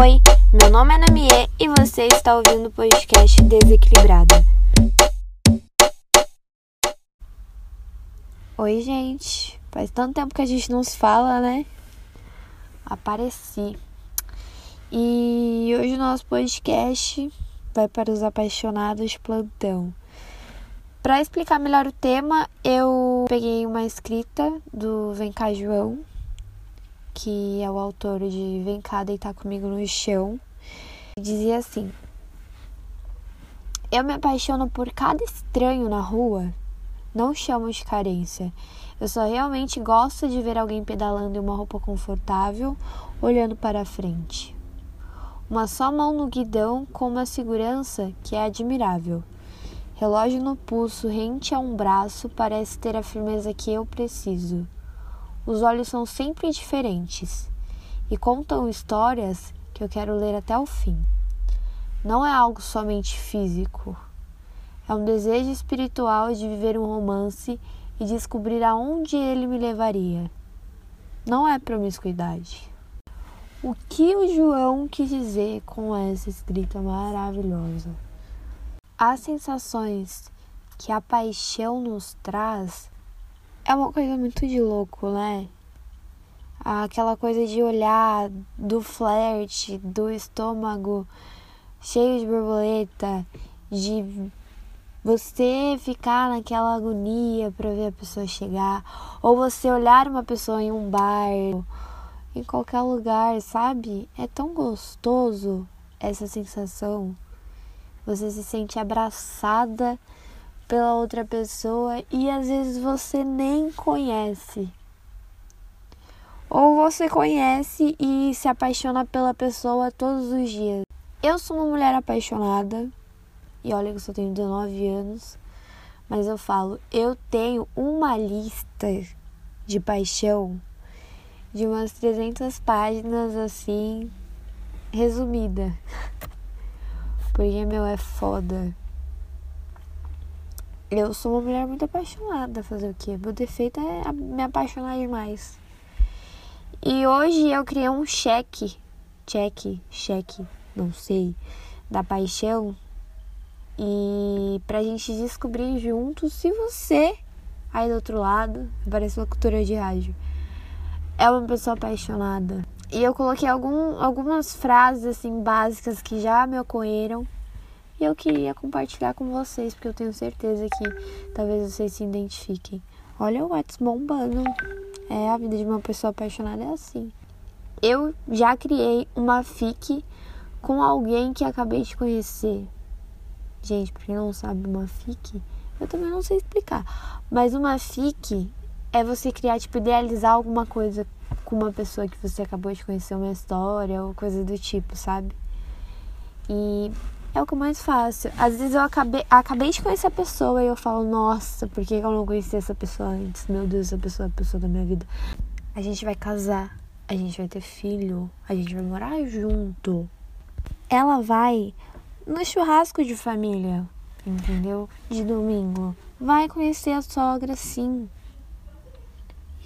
Oi, meu nome é Namie e você está ouvindo o podcast Desequilibrada. Oi, gente. Faz tanto tempo que a gente não se fala, né? Apareci. E hoje o nosso podcast vai para os apaixonados plantão. Para explicar melhor o tema, eu peguei uma escrita do Vem cá João, que é o autor de Vem cá deitar comigo no chão. Dizia assim: Eu me apaixono por cada estranho na rua. Não chamo de carência. Eu só realmente gosto de ver alguém pedalando em uma roupa confortável, olhando para frente. Uma só mão no guidão com uma segurança que é admirável. Relógio no pulso, rente a um braço, parece ter a firmeza que eu preciso. Os olhos são sempre diferentes e contam histórias que eu quero ler até o fim. Não é algo somente físico. É um desejo espiritual de viver um romance e descobrir aonde ele me levaria. Não é promiscuidade. O que o João quis dizer com essa escrita maravilhosa? as sensações que a paixão nos traz é uma coisa muito de louco, né? Aquela coisa de olhar do flerte, do estômago cheio de borboleta, de você ficar naquela agonia para ver a pessoa chegar, ou você olhar uma pessoa em um bar, em qualquer lugar, sabe? É tão gostoso essa sensação. Você se sente abraçada pela outra pessoa e às vezes você nem conhece. Ou você conhece e se apaixona pela pessoa todos os dias. Eu sou uma mulher apaixonada e olha que eu só tenho 19 anos, mas eu falo, eu tenho uma lista de paixão de umas 300 páginas assim, resumida. Porque, meu, é foda. Eu sou uma mulher muito apaixonada, fazer o quê? Meu defeito é me apaixonar demais. E hoje eu criei um cheque, cheque, cheque, não sei, da paixão. E pra gente descobrir juntos se você, aí do outro lado, parece uma cultura de rádio, é uma pessoa apaixonada. E eu coloquei algum, algumas frases assim básicas que já me ocorreram e eu queria compartilhar com vocês, porque eu tenho certeza que talvez vocês se identifiquem. Olha o Whats bombando. É, a vida de uma pessoa apaixonada é assim. Eu já criei uma fic com alguém que acabei de conhecer. Gente, pra quem não sabe uma fic, eu também não sei explicar. Mas uma fic é você criar, tipo, idealizar alguma coisa com uma pessoa que você acabou de conhecer uma história ou coisa do tipo, sabe? E é o que eu mais faço. Às vezes eu acabei, acabei de conhecer a pessoa e eu falo, nossa, por que eu não conheci essa pessoa antes? Meu Deus, essa pessoa é a pessoa da minha vida. A gente vai casar, a gente vai ter filho, a gente vai morar junto. Ela vai no churrasco de família, entendeu? De domingo. Vai conhecer a sogra, sim.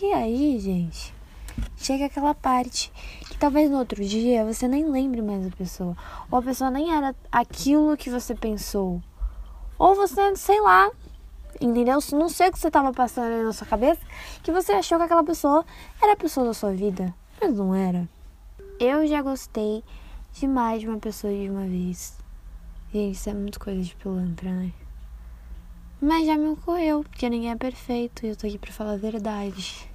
E aí, gente? Chega aquela parte que talvez no outro dia você nem lembre mais da pessoa, ou a pessoa nem era aquilo que você pensou, ou você, sei lá, entendeu? Não sei o que você estava passando aí na sua cabeça, que você achou que aquela pessoa era a pessoa da sua vida, mas não era. Eu já gostei demais de uma pessoa de uma vez. Gente, isso é muito coisa de pilantra, né? Mas já me ocorreu, porque ninguém é perfeito e eu tô aqui pra falar a verdade.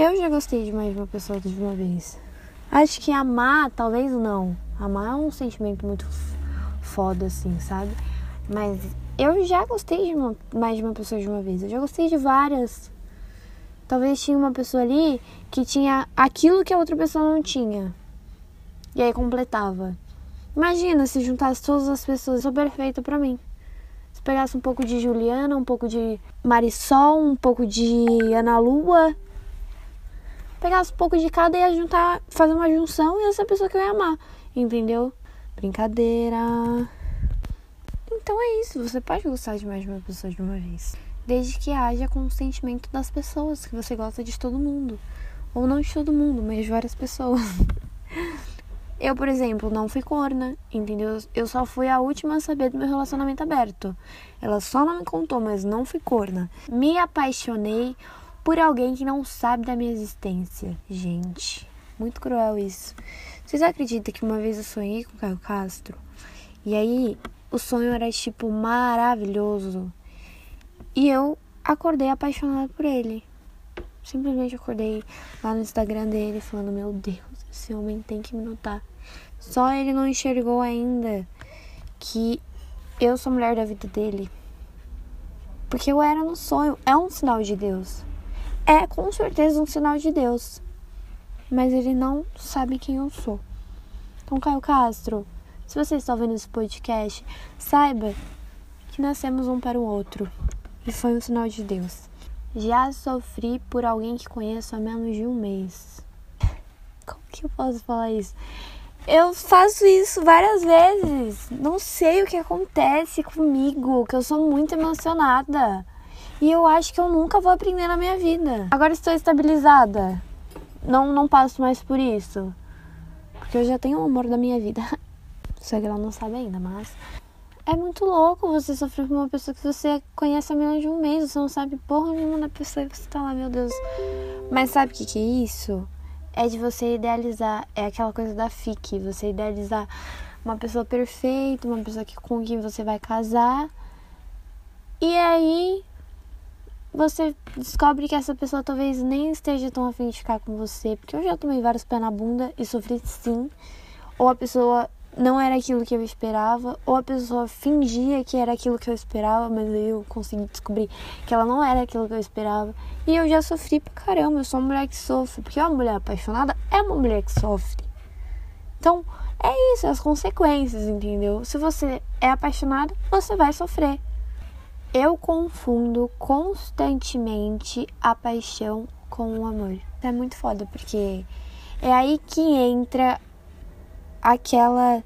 Eu já gostei de mais de uma pessoa de uma vez. Acho que amar, talvez não. Amar é um sentimento muito foda, assim, sabe? Mas eu já gostei de uma, mais de uma pessoa de uma vez. Eu já gostei de várias. Talvez tinha uma pessoa ali que tinha aquilo que a outra pessoa não tinha. E aí completava. Imagina se juntasse todas as pessoas. Sou perfeita para mim. Se pegasse um pouco de Juliana, um pouco de Marisol, um pouco de Ana Lua pegasse um pouco de cada e ia juntar, fazer uma junção e essa pessoa que eu ia amar, entendeu? Brincadeira. Então é isso, você pode gostar de mais de uma pessoa de uma vez. Desde que haja consentimento das pessoas, que você gosta de todo mundo. Ou não de todo mundo, mas de várias pessoas. Eu, por exemplo, não fui corna, entendeu? Eu só fui a última a saber do meu relacionamento aberto. Ela só não me contou, mas não fui corna. Me apaixonei por alguém que não sabe da minha existência. Gente, muito cruel isso. Vocês acreditam que uma vez eu sonhei com Caio Castro? E aí, o sonho era tipo maravilhoso. E eu acordei apaixonada por ele. Simplesmente acordei lá no Instagram dele falando: Meu Deus, esse homem tem que me notar. Só ele não enxergou ainda que eu sou a mulher da vida dele. Porque eu era no sonho. É um sinal de Deus. É com certeza um sinal de Deus. Mas ele não sabe quem eu sou. Então, Caio Castro, se você está ouvindo esse podcast, saiba que nascemos um para o outro. E foi um sinal de Deus. Já sofri por alguém que conheço há menos de um mês. Como que eu posso falar isso? Eu faço isso várias vezes. Não sei o que acontece comigo, que eu sou muito emocionada. E eu acho que eu nunca vou aprender na minha vida. Agora estou estabilizada. Não, não passo mais por isso. Porque eu já tenho o amor da minha vida. Só que ela não sabe ainda, mas é muito louco você sofrer por uma pessoa que você conhece há menos de um mês, você não sabe porra nenhuma da pessoa e você tá lá, meu Deus. Mas sabe o que, que é isso? É de você idealizar, é aquela coisa da FIC, você idealizar uma pessoa perfeita, uma pessoa que, com quem você vai casar. E aí você descobre que essa pessoa talvez nem esteja tão afim de ficar com você, porque eu já tomei vários pés na bunda e sofri sim. Ou a pessoa não era aquilo que eu esperava, ou a pessoa fingia que era aquilo que eu esperava, mas eu consegui descobrir que ela não era aquilo que eu esperava. E eu já sofri pra caramba, eu sou uma mulher que sofre, porque uma mulher apaixonada é uma mulher que sofre. Então, é isso, as consequências, entendeu? Se você é apaixonada, você vai sofrer. Eu confundo constantemente a paixão com o amor. É muito foda, porque é aí que entra aquela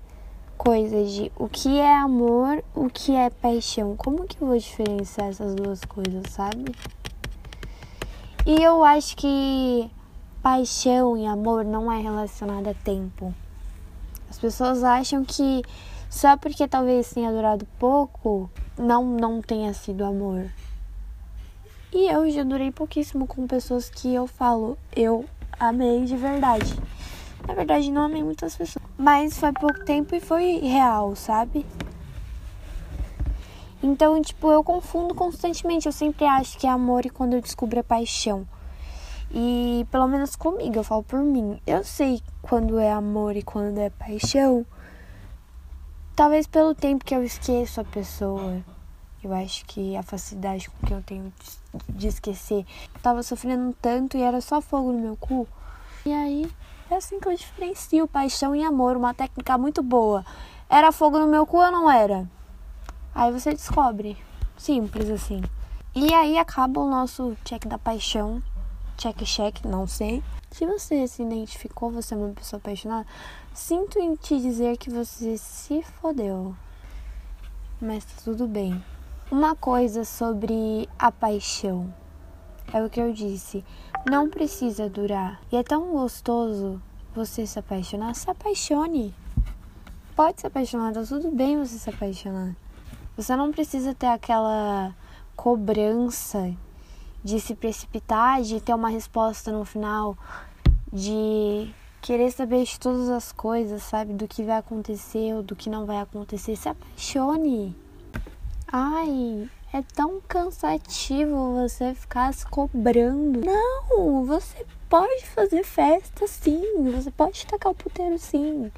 coisa de o que é amor, o que é paixão. Como que eu vou diferenciar essas duas coisas, sabe? E eu acho que paixão e amor não é relacionado a tempo. As pessoas acham que só porque talvez tenha durado pouco, não não tenha sido amor. E eu já durei pouquíssimo com pessoas que eu falo, eu amei de verdade. Na verdade, não amei muitas pessoas. Mas foi pouco tempo e foi real, sabe? Então, tipo, eu confundo constantemente. Eu sempre acho que é amor e quando eu descubro é paixão. E pelo menos comigo, eu falo por mim. Eu sei quando é amor e quando é paixão. Talvez pelo tempo que eu esqueço a pessoa. Eu acho que a facilidade com que eu tenho de esquecer. Eu tava sofrendo tanto e era só fogo no meu cu. E aí é assim que eu diferencio paixão e amor, uma técnica muito boa. Era fogo no meu cu ou não era? Aí você descobre. Simples assim. E aí acaba o nosso check da paixão. Check, check, não sei. Se você se identificou, você é uma pessoa apaixonada, sinto em te dizer que você se fodeu. Mas tá tudo bem. Uma coisa sobre a paixão. É o que eu disse não precisa durar. E é tão gostoso você se apaixonar. Se apaixone. Pode se apaixonar, tá tudo bem você se apaixonar. Você não precisa ter aquela cobrança de se precipitar, de ter uma resposta no final, de querer saber de todas as coisas, sabe? Do que vai acontecer ou do que não vai acontecer. Se apaixone. Ai, é tão cansativo você ficar se cobrando. Não, você pode fazer festa sim, você pode tacar o puteiro sim.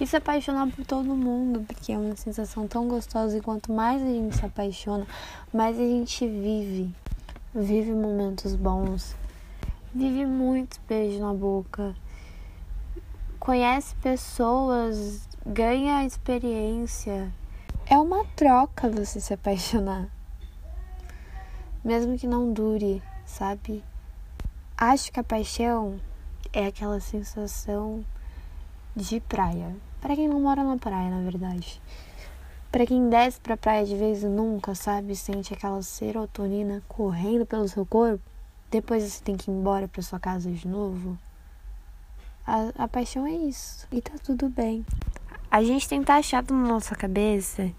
E se apaixonar por todo mundo, porque é uma sensação tão gostosa e quanto mais a gente se apaixona, mais a gente vive. Vive momentos bons. Vive muitos beijos na boca. Conhece pessoas, ganha experiência. É uma troca você se apaixonar mesmo que não dure, sabe? Acho que a paixão é aquela sensação de praia. Para quem não mora na praia, na verdade. Para quem desce pra praia de vez em nunca, sabe? Sente aquela serotonina correndo pelo seu corpo. Depois você tem que ir embora pra sua casa de novo. A, a paixão é isso. E tá tudo bem. A gente tem achado na nossa cabeça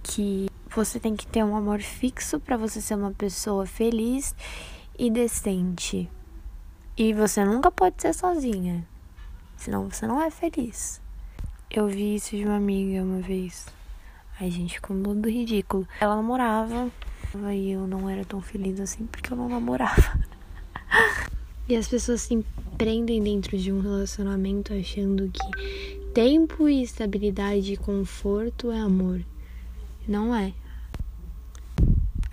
que você tem que ter um amor fixo para você ser uma pessoa feliz e decente. E você nunca pode ser sozinha. Senão você não é feliz. Eu vi isso de uma amiga uma vez. Ai, gente, ficou muito ridículo. Ela namorava e eu não era tão feliz assim porque eu não namorava. e as pessoas se prendem dentro de um relacionamento achando que tempo e estabilidade e conforto é amor. Não é.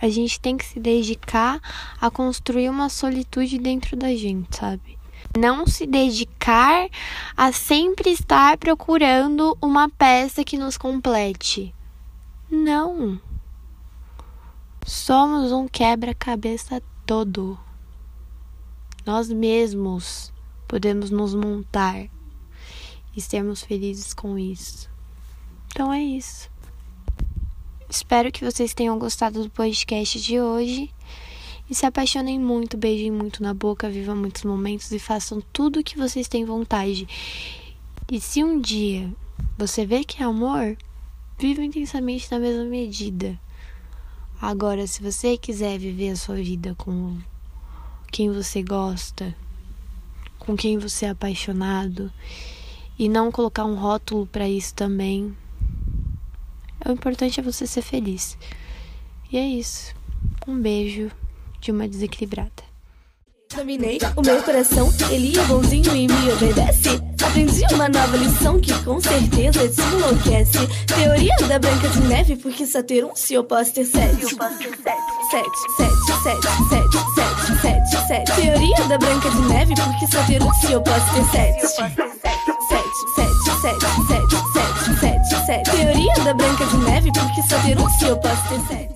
A gente tem que se dedicar a construir uma solitude dentro da gente, sabe? Não se dedicar a sempre estar procurando uma peça que nos complete. Não. Somos um quebra-cabeça todo. Nós mesmos podemos nos montar e sermos felizes com isso. Então é isso. Espero que vocês tenham gostado do podcast de hoje. E se apaixonem muito, beijem muito na boca, vivam muitos momentos e façam tudo o que vocês têm vontade. E se um dia você vê que é amor, viva intensamente na mesma medida. Agora, se você quiser viver a sua vida com quem você gosta, com quem você é apaixonado, e não colocar um rótulo para isso também, o importante é você ser feliz. E é isso. Um beijo de uma desequilibrada. Dominei o meu coração, ele é bonzinho e me obedece. Aprendi uma nova lição que com certeza te enlouquece. Teoria da Branca de Neve, porque só ter um se eu posso ter sete. Sete, sete, sete, sete, sete, sete, sete. Teoria da Branca de Neve, porque só ter um se eu posso ter sete. Sete, sete, sete, sete, sete, sete, sete. Teoria da Branca de Neve, porque só ter um se eu posso ter sete.